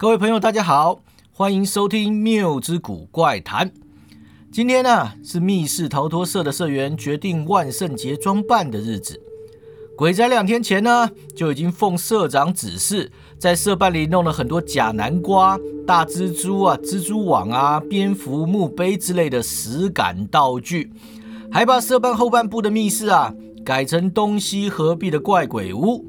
各位朋友，大家好，欢迎收听《谬之古怪谈》。今天呢是密室逃脱社的社员决定万圣节装扮的日子。鬼仔两天前呢就已经奉社长指示，在社办里弄了很多假南瓜、大蜘蛛啊、蜘蛛网啊、蝙蝠、墓碑之类的实感道具，还把社办后半部的密室啊改成东西合璧的怪鬼屋。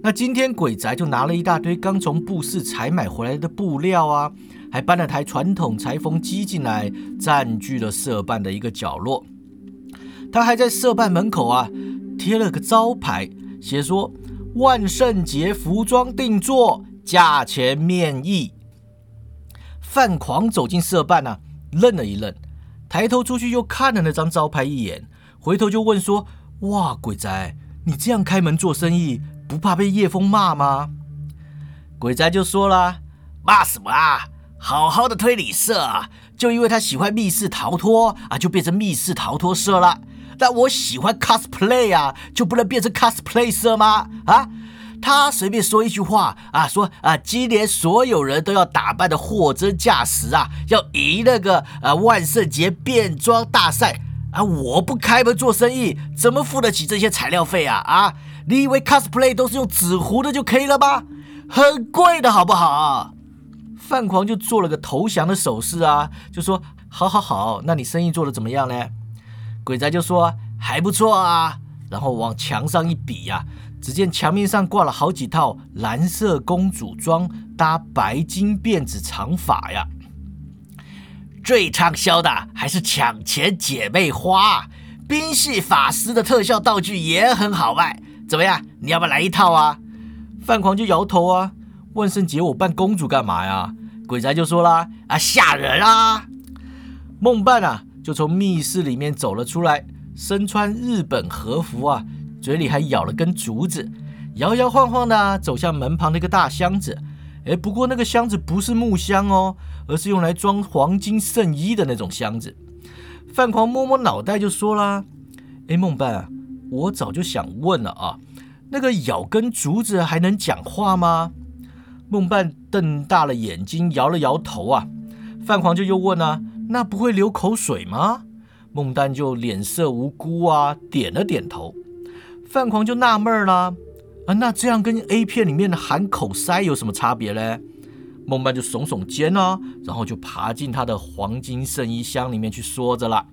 那今天鬼宅就拿了一大堆刚从布市采买回来的布料啊，还搬了台传统裁缝机进来，占据了社办的一个角落。他还在社办门口啊贴了个招牌，写说万圣节服装定做，价钱面议。范狂走进社办啊，愣了一愣，抬头出去又看了那张招牌一眼，回头就问说：“哇，鬼宅，你这样开门做生意？”不怕被叶枫骂吗？鬼仔就说了：“骂什么啊？好好的推理社啊，就因为他喜欢密室逃脱啊，就变成密室逃脱社了。但我喜欢 cosplay 啊，就不能变成 cosplay 社吗？啊？他随便说一句话啊，说啊，今年所有人都要打扮的货真价实啊，要赢那个呃万圣节变装大赛啊，我不开门做生意，怎么付得起这些材料费啊？啊？”你以为 cosplay 都是用纸糊的就可以了吗？很贵的好不好？范狂就做了个投降的手势啊，就说：好好好，那你生意做的怎么样呢？鬼仔就说：还不错啊。然后往墙上一比呀，只见墙面上挂了好几套蓝色公主装搭白金辫子长发呀。最畅销的还是抢钱姐妹花，冰系法师的特效道具也很好卖。怎么样？你要不要来一套啊？范狂就摇头啊。万圣节我扮公主干嘛呀？鬼仔就说啦：啊，吓人啊！梦伴啊，就从密室里面走了出来，身穿日本和服啊，嘴里还咬了根竹子，摇摇晃晃的走向门旁那个大箱子。哎，不过那个箱子不是木箱哦，而是用来装黄金圣衣的那种箱子。范狂摸摸脑袋就说啦：哎，梦伴啊。我早就想问了啊，那个咬根竹子还能讲话吗？梦伴瞪大了眼睛，摇了摇头啊。范狂就又问啊，那不会流口水吗？梦丹就脸色无辜啊，点了点头。范狂就纳闷了啊，那这样跟 A 片里面的含口塞有什么差别嘞？梦伴就耸耸肩啊，然后就爬进他的黄金圣衣箱里面去说着了。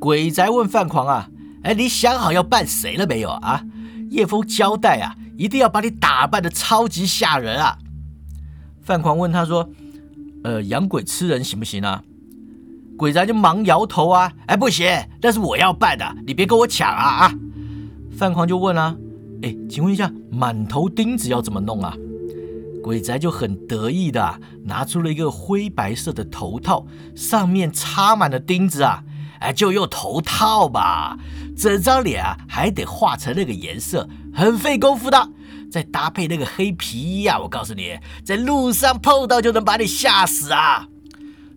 鬼宅问范狂啊。哎，你想好要扮谁了没有啊？叶枫交代啊，一定要把你打扮的超级吓人啊！范狂问他说：“呃，养鬼吃人行不行啊？”鬼宅就忙摇头啊，哎，不行，那是我要扮的，你别跟我抢啊啊！范狂就问啊，哎，请问一下，满头钉子要怎么弄啊？鬼宅就很得意的拿出了一个灰白色的头套，上面插满了钉子啊。哎，就用头套吧，整张脸啊还得画成那个颜色，很费功夫的。再搭配那个黑皮衣啊，我告诉你，在路上碰到就能把你吓死啊！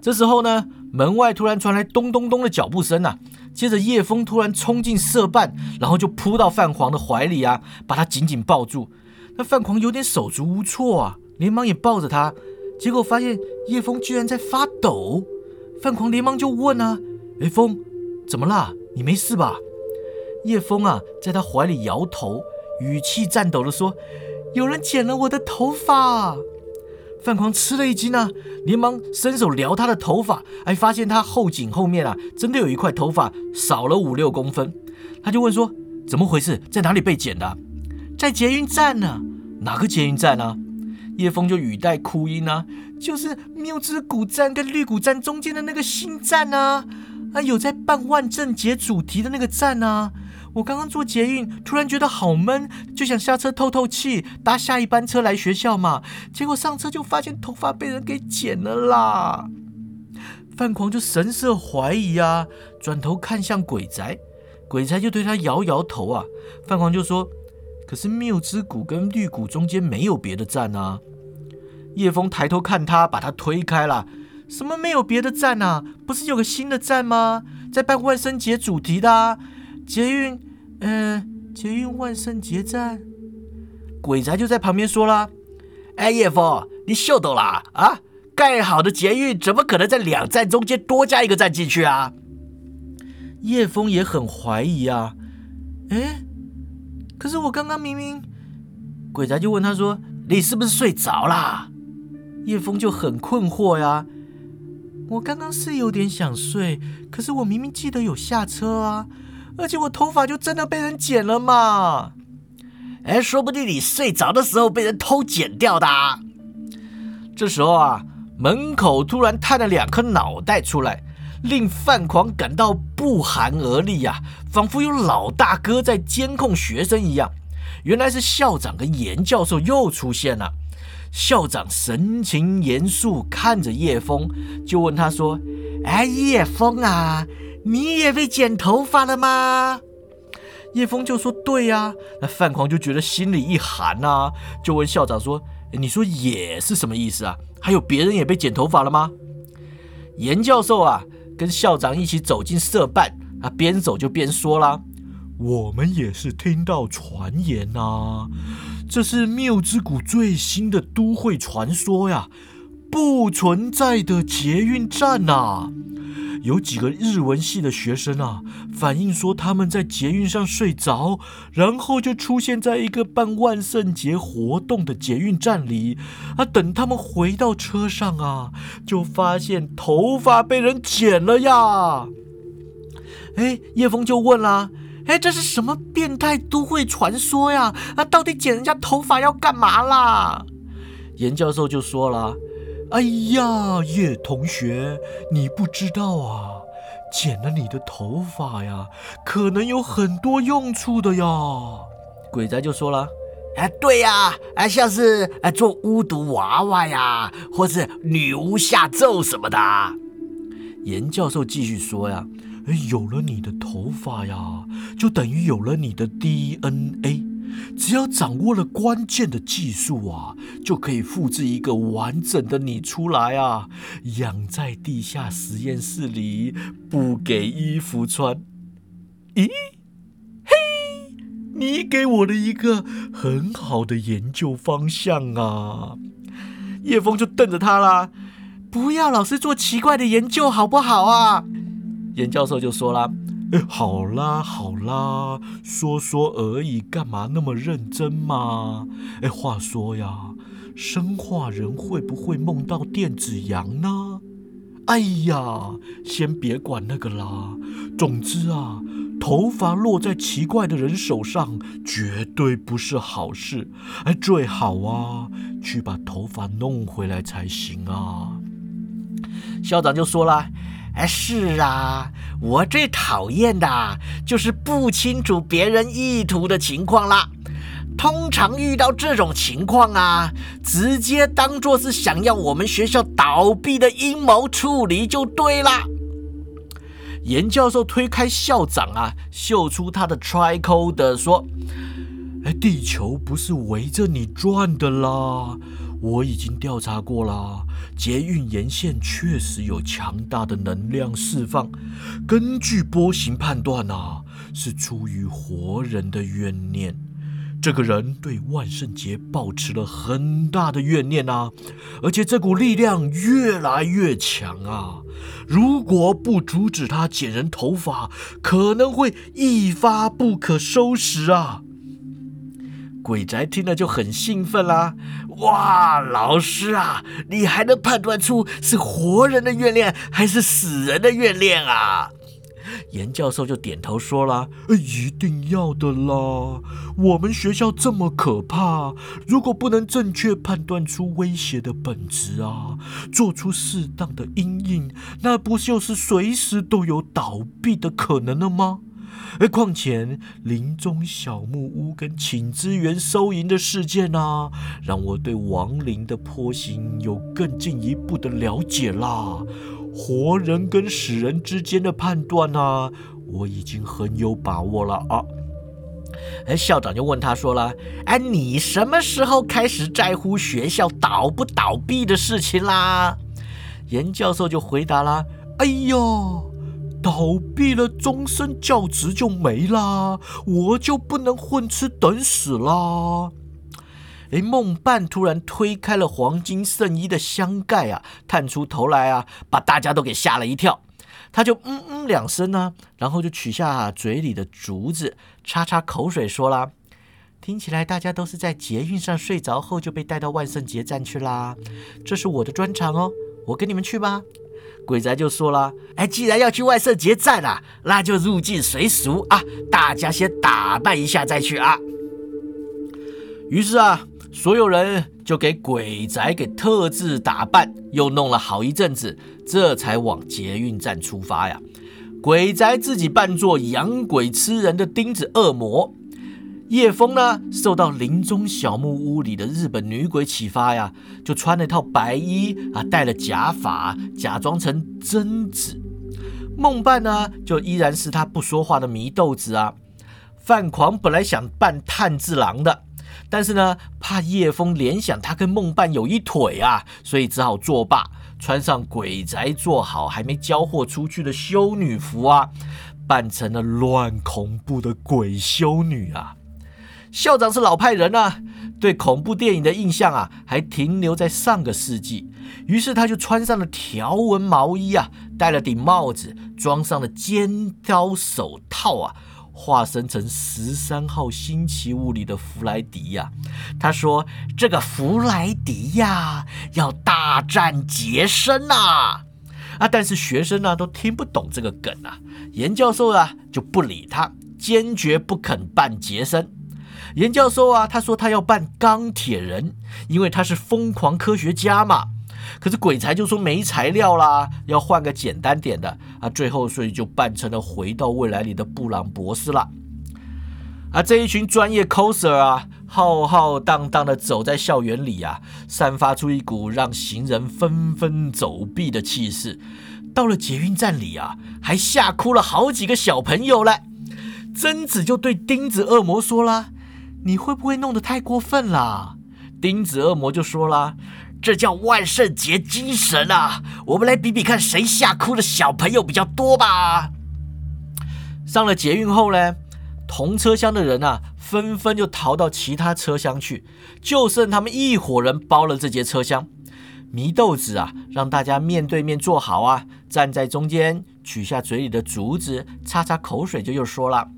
这时候呢，门外突然传来咚咚咚的脚步声啊，接着叶枫突然冲进色办，然后就扑到范狂的怀里啊，把他紧紧抱住。那范狂有点手足无措啊，连忙也抱着他，结果发现叶枫居然在发抖。范狂连忙就问啊。叶枫，怎么啦？你没事吧？叶枫啊，在他怀里摇头，语气颤抖的说：“有人剪了我的头发。”范狂吃了一惊啊，连忙伸手撩他的头发，还发现他后颈后面啊，真的有一块头发少了五六公分。他就问说：“怎么回事？在哪里被剪的？”在捷运站呢。哪个捷运站呢？叶枫就语带哭音啊：“就是缪之谷站跟绿谷站中间的那个新站啊。”啊，有在办万圣节主题的那个站啊！我刚刚坐捷运，突然觉得好闷，就想下车透透气，搭下一班车来学校嘛。结果上车就发现头发被人给剪了啦！范狂就神色怀疑啊，转头看向鬼宅，鬼宅就对他摇摇头啊。范狂就说：“可是缪之谷跟绿谷中间没有别的站啊。”叶枫抬头看他，把他推开了。什么没有别的站啊？不是有个新的站吗？在办万圣节主题的捷运，嗯，捷运万圣节站。鬼宅就在旁边说啦：“哎，叶枫，你秀逗啦啊？盖好的捷运怎么可能在两站中间多加一个站进去啊？叶枫也很怀疑啊。哎，可是我刚刚明明……鬼宅就问他说：“你是不是睡着啦？”叶枫就很困惑呀。我刚刚是有点想睡，可是我明明记得有下车啊，而且我头发就真的被人剪了嘛。哎，说不定你睡着的时候被人偷剪掉的。这时候啊。门口突然探了两颗脑袋出来，令范狂感到不寒而栗呀，仿佛有老大哥在监控学生一样。原来是校长跟严教授又出现了。校长神情严肃看着叶枫，就问他说：“哎，叶枫啊，你也被剪头发了吗？”叶枫就说：“对呀。”那范狂就觉得心里一寒呐，就问校长说：“你说也是什么意思啊？”还有别人也被剪头发了吗？严教授啊，跟校长一起走进社办，啊，边走就边说啦：“我们也是听到传言呐，这是缪之谷最新的都会传说呀，不存在的捷运站呐。”有几个日文系的学生啊，反映说他们在捷运上睡着，然后就出现在一个办万圣节活动的捷运站里啊。等他们回到车上啊，就发现头发被人剪了呀。哎，叶枫就问啦：“哎，这是什么变态都会传说呀？啊，到底剪人家头发要干嘛啦？”严教授就说了。哎呀，叶同学，你不知道啊，剪了你的头发呀，可能有很多用处的呀。鬼仔就说了，哎，对呀，哎，像是哎做巫毒娃娃呀，或是女巫下咒什么的。严教授继续说呀，有了你的头发呀，就等于有了你的 DNA。只要掌握了关键的技术啊，就可以复制一个完整的你出来啊！养在地下实验室里，不给衣服穿。咦，嘿，你给我的一个很好的研究方向啊！叶枫就瞪着他啦，不要老是做奇怪的研究好不好啊？严教授就说啦：“哎。好啦好啦，说说而已，干嘛那么认真嘛？哎，话说呀，生化人会不会梦到电子羊呢？哎呀，先别管那个啦。总之啊，头发落在奇怪的人手上，绝对不是好事。哎，最好啊，去把头发弄回来才行啊。校长就说了。哎，是啊，我最讨厌的就是不清楚别人意图的情况啦。通常遇到这种情况啊，直接当做是想要我们学校倒闭的阴谋处理就对啦。严教授推开校长啊，秀出他的 tricord 说：“哎，地球不是围着你转的啦。”我已经调查过了，捷运沿线确实有强大的能量释放。根据波形判断啊，是出于活人的怨念。这个人对万圣节保持了很大的怨念啊，而且这股力量越来越强啊。如果不阻止他剪人头发，可能会一发不可收拾啊。鬼宅听了就很兴奋啦！哇，老师啊，你还能判断出是活人的怨念还是死人的怨念啊？严教授就点头说了：“一定要的啦！我们学校这么可怕，如果不能正确判断出威胁的本质啊，做出适当的阴影，那不就是随时都有倒闭的可能了吗？”而况且林中小木屋跟请支援收银的事件啊，让我对亡灵的坡形有更进一步的了解啦。活人跟死人之间的判断啊，我已经很有把握了啊。哎，校长就问他说了：“哎，你什么时候开始在乎学校倒不倒闭的事情啦？”严教授就回答啦：“哎呦。”倒闭了，终身教职就没啦，我就不能混吃等死啦。哎，梦伴突然推开了黄金圣衣的箱盖啊，探出头来啊，把大家都给吓了一跳。他就嗯嗯两声呢，然后就取下嘴里的竹子，擦擦口水，说啦：“听起来大家都是在捷运上睡着后就被带到万圣节站去啦。这是我的专场哦，我跟你们去吧。”鬼仔就说了：“哎，既然要去万圣节站啊，那就入境随俗啊，大家先打扮一下再去啊。”于是啊，所有人就给鬼仔给特制打扮，又弄了好一阵子，这才往捷运站出发呀。鬼仔自己扮作养鬼吃人的钉子恶魔，叶枫呢受到林中小木屋里的日本女鬼启发呀，就穿了一套白衣啊，戴了假发，假装成贞子。梦伴呢就依然是他不说话的祢豆子啊。范狂本来想扮炭治郎的。但是呢，怕叶枫联想他跟梦伴有一腿啊，所以只好作罢，穿上鬼宅做好还没交货出去的修女服啊，扮成了乱恐怖的鬼修女啊。校长是老派人啊，对恐怖电影的印象啊，还停留在上个世纪，于是他就穿上了条纹毛衣啊，戴了顶帽子，装上了尖刀手套啊。化身成十三号星期五里的弗莱迪呀，他说：“这个弗莱迪呀，要大战杰森呐！”啊，但是学生呢都听不懂这个梗啊。严教授啊就不理他，坚决不肯扮杰森。严教授啊，他说他要扮钢铁人，因为他是疯狂科学家嘛。可是鬼才就说没材料啦，要换个简单点的啊，最后所以就扮成了回到未来里的布朗博士了。啊，这一群专业 coser 啊，浩浩荡荡的走在校园里啊，散发出一股让行人纷纷走避的气势。到了捷运站里啊，还吓哭了好几个小朋友嘞。贞子就对钉子恶魔说啦：“你会不会弄得太过分了？”钉子恶魔就说啦。这叫万圣节精神啊！我们来比比看，谁吓哭的小朋友比较多吧。上了捷运后呢，同车厢的人啊，纷纷就逃到其他车厢去，就剩他们一伙人包了这节车厢。祢豆子啊，让大家面对面坐好啊，站在中间，取下嘴里的竹子，擦擦口水，就又说了。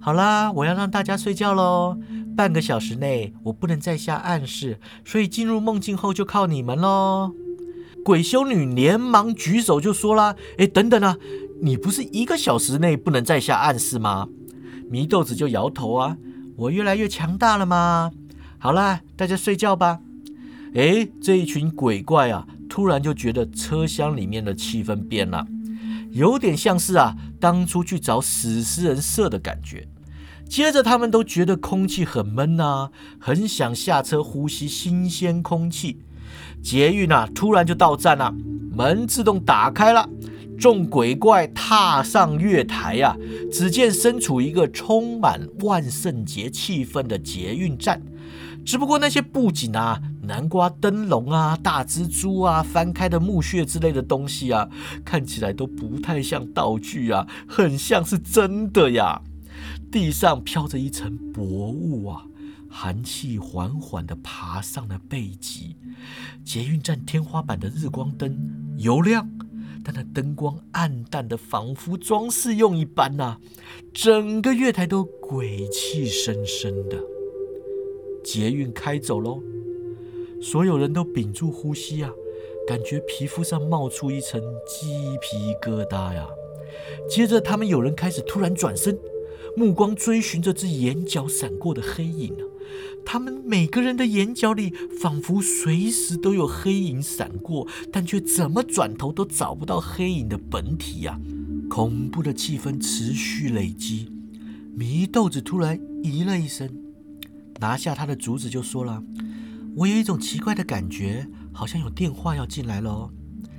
好啦，我要让大家睡觉喽。半个小时内我不能再下暗示，所以进入梦境后就靠你们喽。鬼修女连忙举手就说啦：“哎，等等啊，你不是一个小时内不能再下暗示吗？”祢豆子就摇头啊：“我越来越强大了吗？”好啦，大家睡觉吧。哎，这一群鬼怪啊，突然就觉得车厢里面的气氛变了。有点像是啊，当初去找死尸人设的感觉。接着他们都觉得空气很闷呐，很想下车呼吸新鲜空气。捷运啊，突然就到站了，门自动打开了，众鬼怪踏上月台呀。只见身处一个充满万圣节气氛的捷运站，只不过那些布景啊。南瓜灯笼啊，大蜘蛛啊，翻开的墓穴之类的东西啊，看起来都不太像道具啊，很像是真的呀。地上飘着一层薄雾啊，寒气缓缓地爬上了背脊。捷运站天花板的日光灯油亮，但那灯光暗淡的，仿佛装饰用一般呐。整个月台都鬼气森森的。捷运开走喽。所有人都屏住呼吸啊，感觉皮肤上冒出一层鸡皮疙瘩呀。接着，他们有人开始突然转身，目光追寻着这眼角闪过的黑影啊。他们每个人的眼角里仿佛随时都有黑影闪过，但却怎么转头都找不到黑影的本体呀。恐怖的气氛持续累积。祢豆子突然咦了一声，拿下他的竹子就说了。我有一种奇怪的感觉，好像有电话要进来了。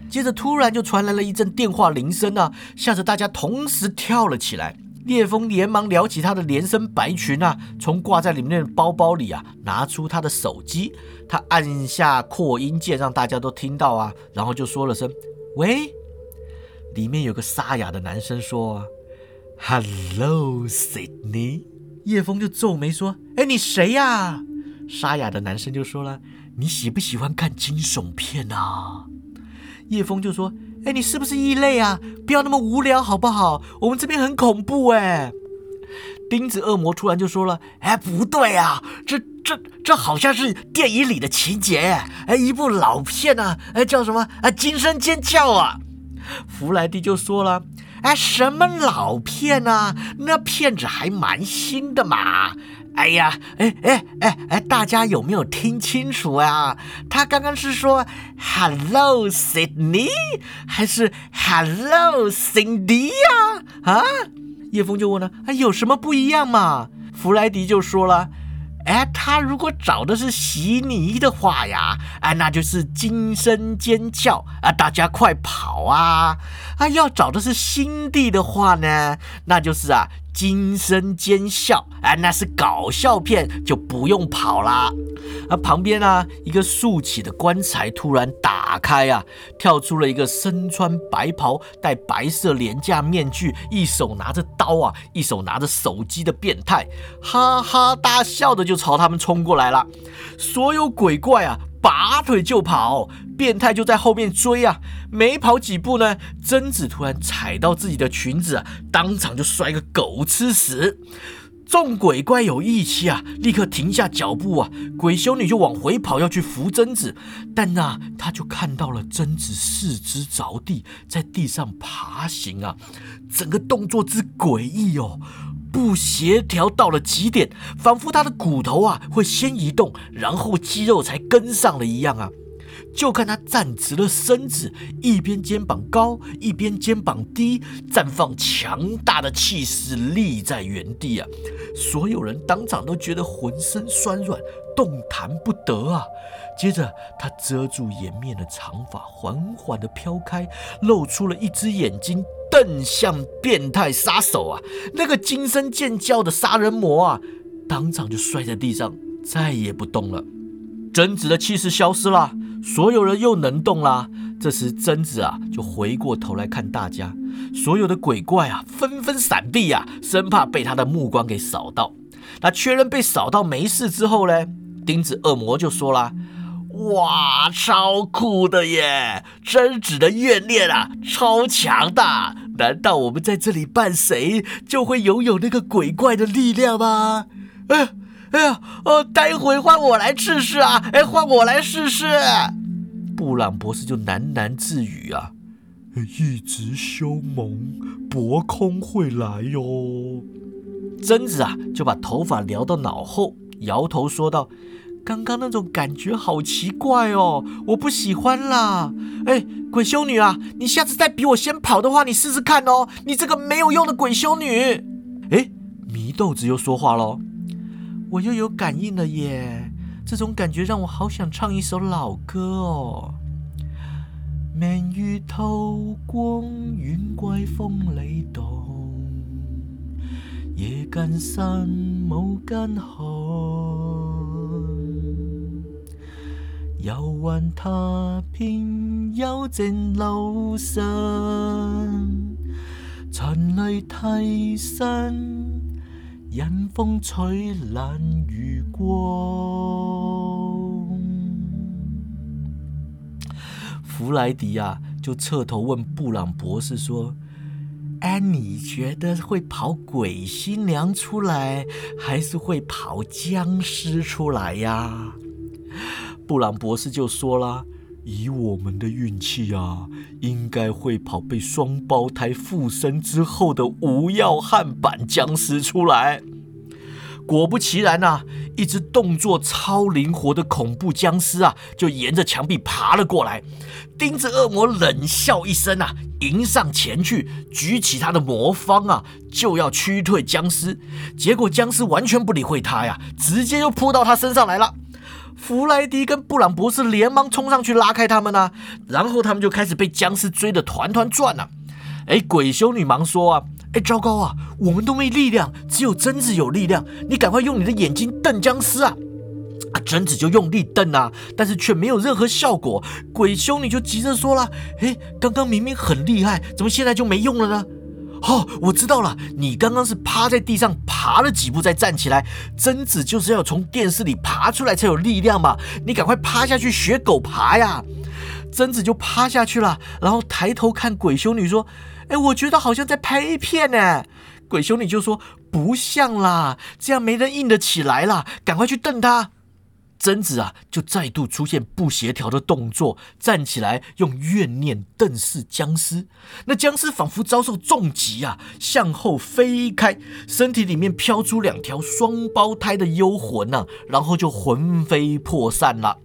接着突然就传来了一阵电话铃声啊，吓得大家同时跳了起来。烈风连忙撩起他的连身白裙啊，从挂在里面的包包里啊拿出他的手机，他按下扩音键，让大家都听到啊，然后就说了声“喂”。里面有个沙哑的男生说：“Hello，Sydney。”叶枫就皱眉说：“哎，你谁呀？”沙哑的男生就说了：“你喜不喜欢看惊悚片啊？”叶枫就说：“哎，你是不是异类啊？不要那么无聊好不好？我们这边很恐怖哎。”钉子恶魔突然就说了：“哎，不对啊，这这这好像是电影里的情节，哎，一部老片啊，哎，叫什么啊？惊声尖叫啊！”弗莱迪就说了：“哎，什么老片啊？那片子还蛮新的嘛！哎呀，哎哎哎哎，大家有没有听清楚啊？他刚刚是说 ‘Hello Sydney’ 还是 ‘Hello Cindy’ 呀？啊？”叶枫就问了：“啊，有什么不一样嘛？”弗莱迪就说了。哎，他如果找的是悉尼的话呀，哎，那就是惊声尖叫啊！大家快跑啊！啊，要找的是新地的话呢，那就是啊。惊声尖笑，哎，那是搞笑片，就不用跑啦。而旁边呢，一个竖起的棺材突然打开啊，跳出了一个身穿白袍、戴白色廉价面具、一手拿着刀啊，一手拿着手机的变态，哈哈大笑的就朝他们冲过来了。所有鬼怪啊！拔腿就跑，变态就在后面追啊！没跑几步呢，贞子突然踩到自己的裙子啊，当场就摔个狗吃屎。众鬼怪有义气啊，立刻停下脚步啊！鬼修女就往回跑，要去扶贞子，但那她就看到了贞子四肢着地，在地上爬行啊，整个动作之诡异哦。不协调到了极点，仿佛他的骨头啊会先移动，然后肌肉才跟上了一样啊！就看他站直了身子，一边肩膀高，一边肩膀低，绽放强大的气势，立在原地啊！所有人当场都觉得浑身酸软，动弹不得啊！接着，他遮住颜面的长发缓缓地飘开，露出了一只眼睛。瞪向变态杀手啊！那个惊声尖叫的杀人魔啊，当场就摔在地上，再也不动了。贞子的气势消失了，所有人又能动了。这时，贞子啊，就回过头来看大家，所有的鬼怪啊，纷纷闪避啊，生怕被他的目光给扫到。那确认被扫到没事之后呢，钉子恶魔就说了。哇，超酷的耶！贞子的怨念啊，超强大。难道我们在这里扮谁，就会拥有那个鬼怪的力量吗？哎，哎呀，哦，待会换我来试试啊！哎，换我来试试。布朗博士就喃喃自语啊：“一直凶猛，博空会来哟。”贞子啊，就把头发撩到脑后，摇头说道。刚刚那种感觉好奇怪哦，我不喜欢啦！哎，鬼修女啊，你下次再比我先跑的话，你试试看哦！你这个没有用的鬼修女！哎，祢豆子又说话喽，我又有感应了耶！这种感觉让我好想唱一首老歌哦。明月透光，远怪风里动，夜更深，无间寒。游魂踏遍幽静路上，尘里替身，任风吹烂余光。弗莱迪啊，就侧头问布朗博士说：“哎，你觉得会跑鬼新娘出来，还是会跑僵尸出来呀？”布朗博士就说啦：“以我们的运气啊，应该会跑被双胞胎附身之后的无药汉版僵尸出来。”果不其然呐，一只动作超灵活的恐怖僵尸啊，就沿着墙壁爬了过来。钉子恶魔冷笑一声啊，迎上前去，举起他的魔方啊，就要驱退僵尸。结果僵尸完全不理会他呀，直接就扑到他身上来了。弗莱迪跟布朗博士连忙冲上去拉开他们呢，然后他们就开始被僵尸追得团团转了。哎，鬼修女忙说啊，哎，糟糕啊，我们都没力量，只有贞子有力量，你赶快用你的眼睛瞪僵尸啊！啊，贞子就用力瞪啊，但是却没有任何效果。鬼修女就急着说了，哎，刚刚明明很厉害，怎么现在就没用了呢？哦，我知道了，你刚刚是趴在地上爬了几步再站起来。贞子就是要从电视里爬出来才有力量嘛，你赶快趴下去学狗爬呀。贞子就趴下去了，然后抬头看鬼修女说：“哎，我觉得好像在拍 A 片呢。”鬼修女就说：“不像啦，这样没人硬得起来啦，赶快去瞪他。”贞子啊，就再度出现不协调的动作，站起来用怨念瞪视僵尸。那僵尸仿佛遭受重击啊，向后飞开，身体里面飘出两条双胞胎的幽魂呐，然后就魂飞魄散了。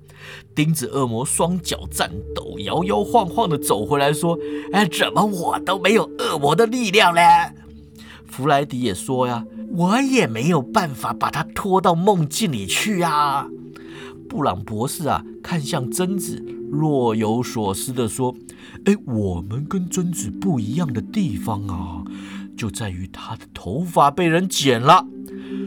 钉子恶魔双脚颤抖，摇摇晃晃的走回来，说：“哎，怎么我都没有恶魔的力量嘞？”弗莱迪也说：“呀，我也没有办法把他拖到梦境里去呀。”布朗博士啊，看向贞子，若有所思地说：“哎，我们跟贞子不一样的地方啊，就在于她的头发被人剪了。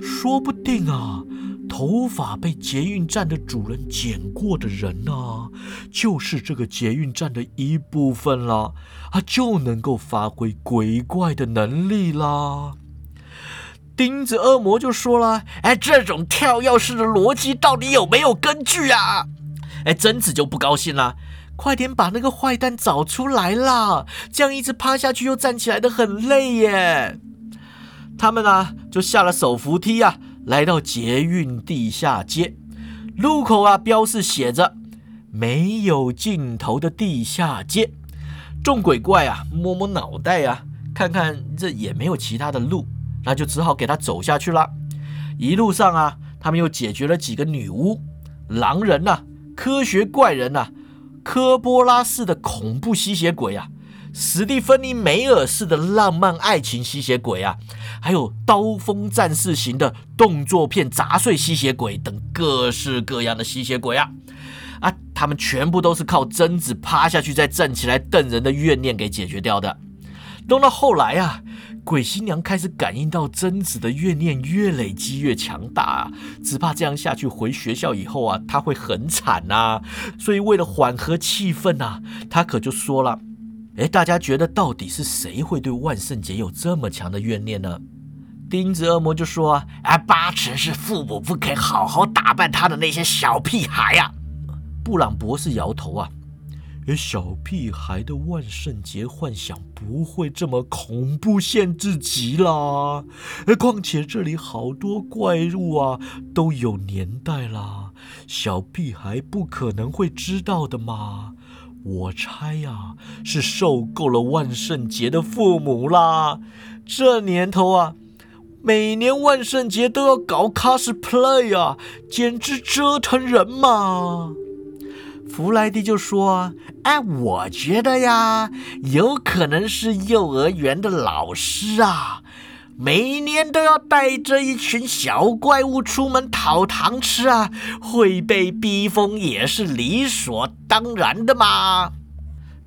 说不定啊，头发被捷运站的主人剪过的人呢，就是这个捷运站的一部分了，啊，就能够发挥鬼怪的能力啦。”钉子恶魔就说了：“哎，这种跳跃式的逻辑到底有没有根据啊？”哎，贞子就不高兴了：“快点把那个坏蛋找出来啦！这样一直趴下去又站起来的很累耶。”他们呢就下了手扶梯啊，来到捷运地下街路口啊，标示写着“没有尽头的地下街”。众鬼怪啊，摸摸脑袋啊，看看这也没有其他的路。那就只好给他走下去了。一路上啊，他们又解决了几个女巫、狼人呐、科学怪人呐、科波拉式的恐怖吸血鬼啊、史蒂芬妮梅尔式的浪漫爱情吸血鬼啊，还有刀锋战士型的动作片砸碎吸血鬼等各式各样的吸血鬼啊啊！他们全部都是靠贞子趴下去再站起来瞪人的怨念给解决掉的。弄到后来啊。鬼新娘开始感应到贞子的怨念越累积越强大啊，只怕这样下去回学校以后啊，她会很惨呐。所以为了缓和气氛呐，她可就说了：“哎，大家觉得到底是谁会对万圣节有这么强的怨念呢？”钉子恶魔就说：“啊，八成是父母不肯好好打扮他的那些小屁孩呀。”布朗博士摇头啊。小屁孩的万圣节幻想不会这么恐怖限制级啦！况且这里好多怪物啊，都有年代啦，小屁孩不可能会知道的嘛。我猜呀，是受够了万圣节的父母啦。这年头啊，每年万圣节都要搞 cosplay 啊，简直折腾人嘛！弗莱迪就说：“哎，我觉得呀，有可能是幼儿园的老师啊，每年都要带着一群小怪物出门讨糖吃啊，会被逼疯也是理所当然的嘛。”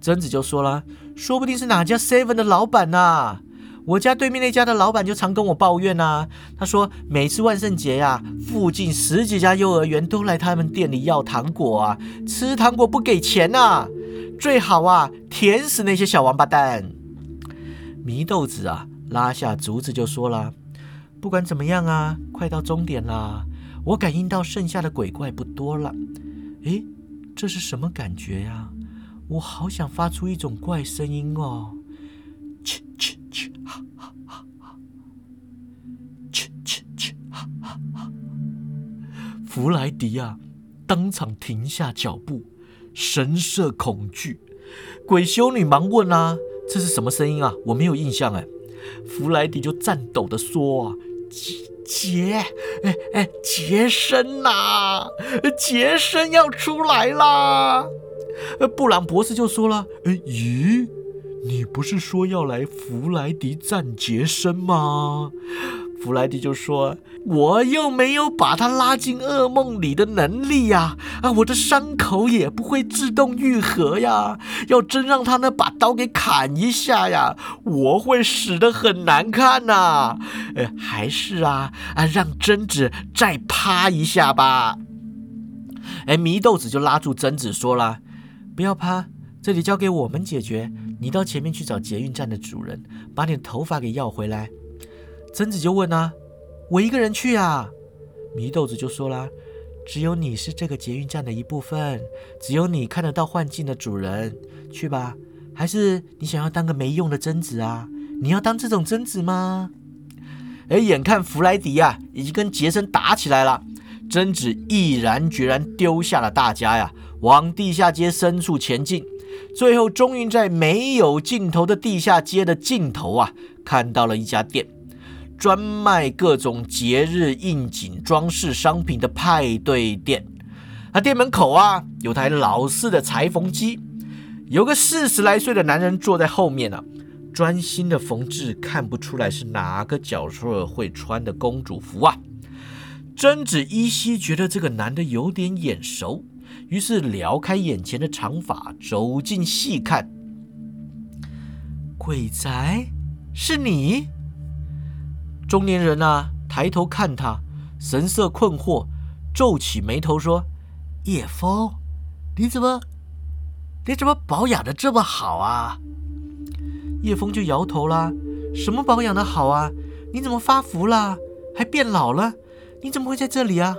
贞子就说了：“说不定是哪家 Seven 的老板呐。”我家对面那家的老板就常跟我抱怨呐，他说每次万圣节呀，附近十几家幼儿园都来他们店里要糖果啊，吃糖果不给钱呐，最好啊甜死那些小王八蛋。祢豆子啊，拉下竹子就说了，不管怎么样啊，快到终点啦，我感应到剩下的鬼怪不多了。诶，这是什么感觉呀？我好想发出一种怪声音哦。切切切！哈哈哈哈！切切切！哈哈哈！弗莱迪啊，当场停下脚步，神色恐惧。鬼修女忙问啊：“这是什么声音啊？我没有印象哎。”弗莱迪就颤抖的说：“啊，杰杰，哎哎，杰森呐，杰森要出来啦！”布朗博士就说了：“哎咦？”你不是说要来弗莱迪战杰森吗？弗莱迪就说：“我又没有把他拉进噩梦里的能力呀，啊，我的伤口也不会自动愈合呀。要真让他那把刀给砍一下呀，我会死的很难看呐。呃，还是啊啊，让贞子再趴一下吧。”哎，祢豆子就拉住贞子说了：“不要趴，这里交给我们解决。”你到前面去找捷运站的主人，把你的头发给要回来。”贞子就问啊：“我一个人去啊？”祢豆子就说啦：“只有你是这个捷运站的一部分，只有你看得到幻境的主人，去吧。还是你想要当个没用的贞子啊？你要当这种贞子吗？”而眼看弗莱迪呀，已经跟杰森打起来了，贞子毅然决然丢下了大家呀，往地下街深处前进。最后，终于在没有尽头的地下街的尽头啊，看到了一家店。专卖各种节日应景装饰商品的派对店，那店门口啊有台老式的裁缝机，有个四十来岁的男人坐在后面呢，专心的缝制，看不出来是哪个角色会穿的公主服啊。贞子依稀觉得这个男的有点眼熟，于是撩开眼前的长发，走近细看，鬼宅，是你？中年人啊，抬头看他，神色困惑，皱起眉头说：“叶枫，你怎么，你怎么保养的这么好啊？”叶枫就摇头啦：“什么保养的好啊？你怎么发福了？还变老了？你怎么会在这里啊？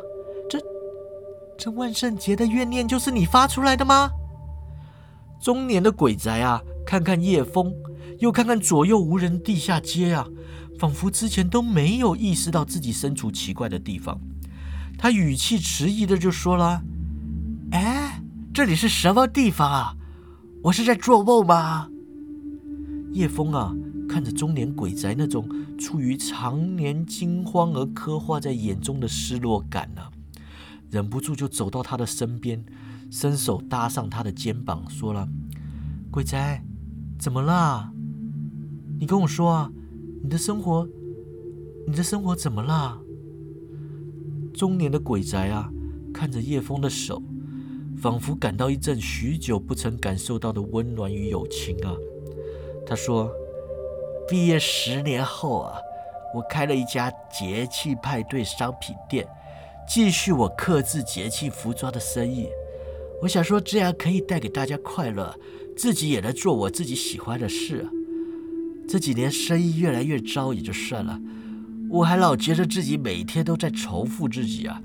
这，万圣节的怨念就是你发出来的吗？”中年的鬼宅啊，看看叶枫，又看看左右无人地下街啊。仿佛之前都没有意识到自己身处奇怪的地方，他语气迟疑的就说了：“哎，这里是什么地方啊？我是在做梦吗？”叶枫啊，看着中年鬼宅那种出于常年惊慌而刻画在眼中的失落感呢，忍不住就走到他的身边，伸手搭上他的肩膀，说了：“鬼宅，怎么啦？你跟我说啊。”你的生活，你的生活怎么啦？中年的鬼宅啊，看着叶枫的手，仿佛感到一阵许久不曾感受到的温暖与友情啊。他说：“毕业十年后啊，我开了一家节气派对商品店，继续我克制节气服装的生意。我想说，这样可以带给大家快乐，自己也能做我自己喜欢的事。”这几年生意越来越糟也就算了，我还老觉得自己每天都在重复自己啊！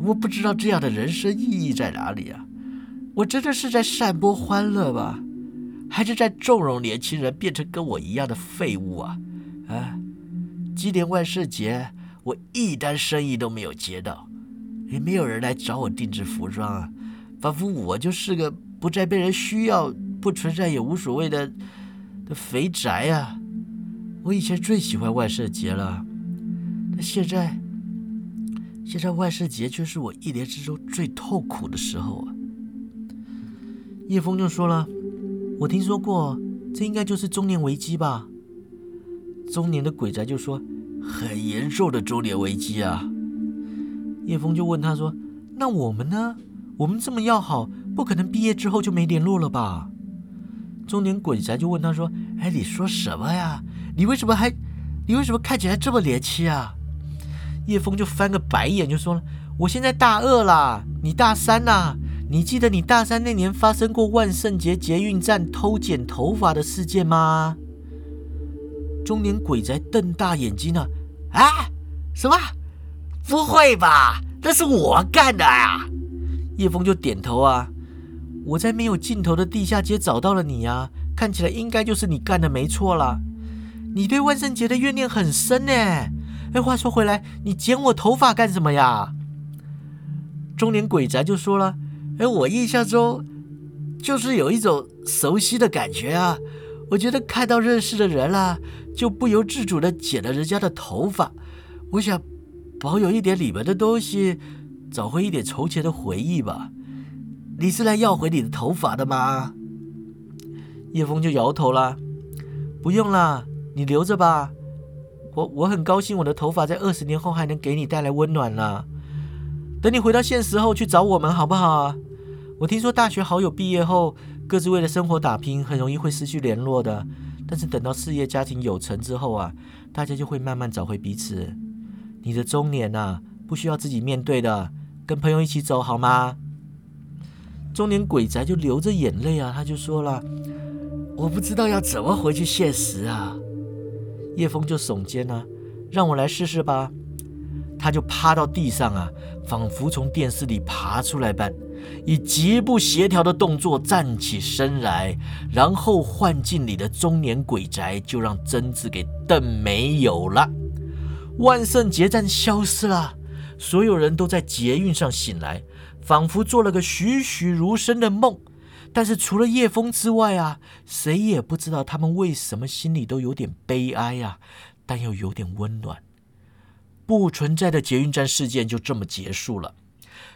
我不知道这样的人生意义在哪里啊！我真的是在散播欢乐吗？还是在纵容年轻人变成跟我一样的废物啊？啊！今年万圣节我一单生意都没有接到，也没有人来找我定制服装啊，仿佛我就是个不再被人需要、不存在也无所谓的。的肥宅啊！我以前最喜欢万圣节了，但现在，现在万圣节却是我一年之中最痛苦的时候啊！叶枫就说了：“我听说过，这应该就是中年危机吧？”中年的鬼宅就说：“很严重的中年危机啊！”叶枫就问他说：“那我们呢？我们这么要好，不可能毕业之后就没联络了吧？”中年鬼宅就问他说：“哎，你说什么呀？你为什么还，你为什么看起来这么年轻啊？”叶枫就翻个白眼就说了：“我现在大二啦，你大三呐？你记得你大三那年发生过万圣节捷运站偷剪头发的事件吗？”中年鬼宅瞪大眼睛呢：“啊，什么？不会吧？那是我干的呀！”叶枫就点头啊。我在没有尽头的地下街找到了你呀，看起来应该就是你干的没错了。你对万圣节的怨念很深呢。哎，话说回来，你剪我头发干什么呀？中年鬼宅就说了：“哎，我印象中就是有一种熟悉的感觉啊。我觉得看到认识的人了，就不由自主的剪了人家的头发。我想保有一点你们的东西，找回一点从前的回忆吧。”你是来要回你的头发的吗？叶枫就摇头了，不用了，你留着吧。我我很高兴，我的头发在二十年后还能给你带来温暖了。等你回到现实后去找我们好不好？我听说大学好友毕业后各自为了生活打拼，很容易会失去联络的。但是等到事业家庭有成之后啊，大家就会慢慢找回彼此。你的中年呐，不需要自己面对的，跟朋友一起走好吗？中年鬼宅就流着眼泪啊，他就说了：“我不知道要怎么回去现实啊。叶枫就耸肩啊，让我来试试吧。他就趴到地上啊，仿佛从电视里爬出来般，以极不协调的动作站起身来，然后幻境里的中年鬼宅就让贞子给瞪没有了。万圣节站消失了，所有人都在捷运上醒来，仿佛做了个栩栩如生的梦。但是除了叶枫之外啊，谁也不知道他们为什么心里都有点悲哀啊，但又有点温暖。不存在的捷运站事件就这么结束了。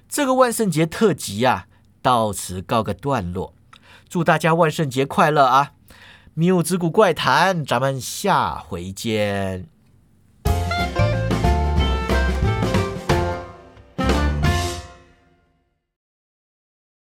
这个万圣节特辑啊，到此告个段落。祝大家万圣节快乐啊！《谬之谷怪谈》，咱们下回见。